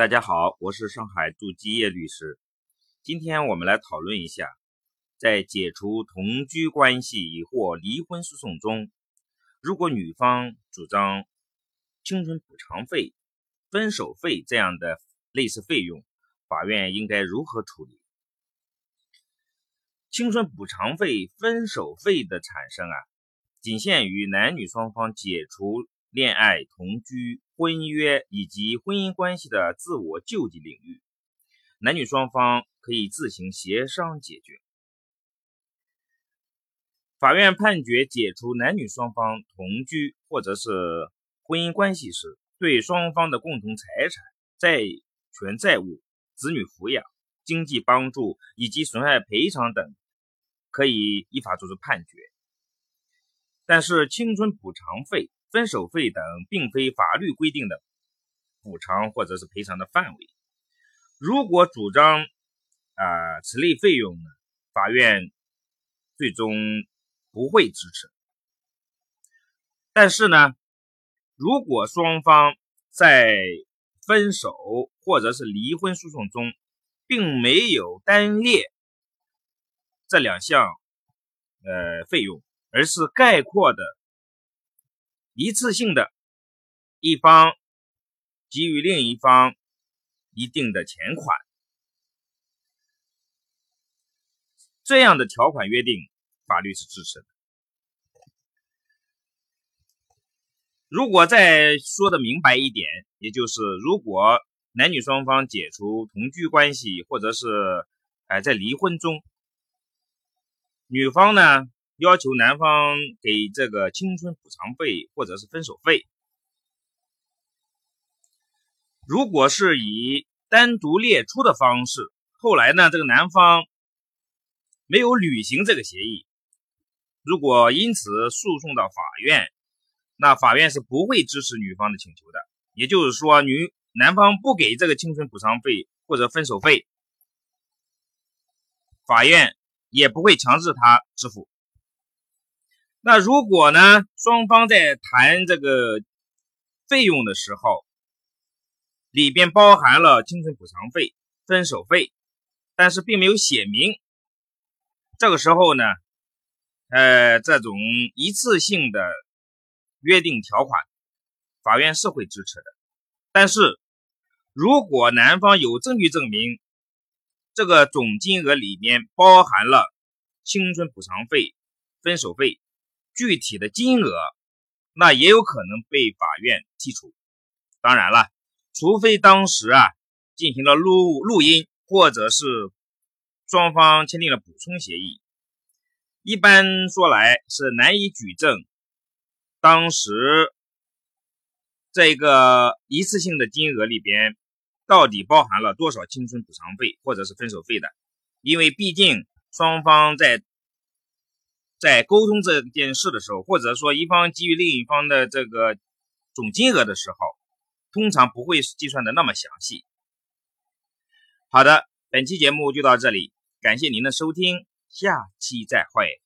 大家好，我是上海杜基业律师。今天我们来讨论一下，在解除同居关系或离婚诉讼中，如果女方主张青春补偿费、分手费这样的类似费用，法院应该如何处理？青春补偿费、分手费的产生啊，仅限于男女双方解除恋爱、同居。婚约以及婚姻关系的自我救济领域，男女双方可以自行协商解决。法院判决解除男女双方同居或者是婚姻关系时，对双方的共同财产、债权债务、子女抚养、经济帮助以及损害赔偿等，可以依法作出判决。但是，青春补偿费。分手费等并非法律规定的补偿或者是赔偿的范围。如果主张啊此类费用呢，法院最终不会支持。但是呢，如果双方在分手或者是离婚诉讼中并没有单列这两项呃费用，而是概括的。一次性的，一方给予另一方一定的钱款，这样的条款约定，法律是支持的。如果再说的明白一点，也就是如果男女双方解除同居关系，或者是哎在离婚中，女方呢？要求男方给这个青春补偿费或者是分手费，如果是以单独列出的方式，后来呢，这个男方没有履行这个协议，如果因此诉讼到法院，那法院是不会支持女方的请求的。也就是说，女男方不给这个青春补偿费或者分手费，法院也不会强制他支付。那如果呢？双方在谈这个费用的时候，里边包含了青春补偿费、分手费，但是并没有写明。这个时候呢，呃，这种一次性的约定条款，法院是会支持的。但是，如果男方有证据证明这个总金额里面包含了青春补偿费、分手费，具体的金额，那也有可能被法院剔除。当然了，除非当时啊进行了录录音，或者是双方签订了补充协议。一般说来是难以举证，当时这个一次性的金额里边到底包含了多少青春补偿费或者是分手费的，因为毕竟双方在。在沟通这件事的时候，或者说一方给予另一方的这个总金额的时候，通常不会计算的那么详细。好的，本期节目就到这里，感谢您的收听，下期再会。